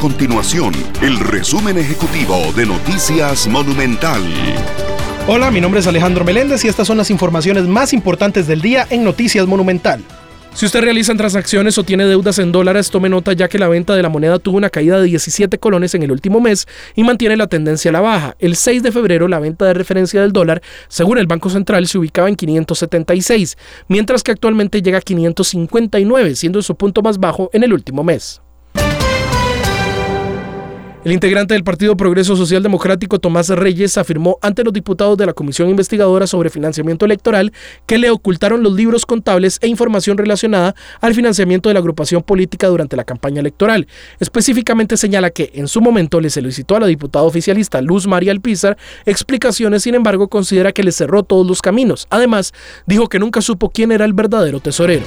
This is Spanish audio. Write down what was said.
continuación el resumen ejecutivo de Noticias Monumental. Hola, mi nombre es Alejandro Meléndez y estas son las informaciones más importantes del día en Noticias Monumental. Si usted realiza transacciones o tiene deudas en dólares, tome nota ya que la venta de la moneda tuvo una caída de 17 colones en el último mes y mantiene la tendencia a la baja. El 6 de febrero la venta de referencia del dólar, según el Banco Central, se ubicaba en 576, mientras que actualmente llega a 559, siendo su punto más bajo en el último mes. El integrante del Partido Progreso Social Democrático, Tomás Reyes, afirmó ante los diputados de la Comisión Investigadora sobre Financiamiento Electoral que le ocultaron los libros contables e información relacionada al financiamiento de la agrupación política durante la campaña electoral. Específicamente señala que en su momento le solicitó a la diputada oficialista Luz María Alpizar explicaciones, sin embargo considera que le cerró todos los caminos. Además, dijo que nunca supo quién era el verdadero tesorero.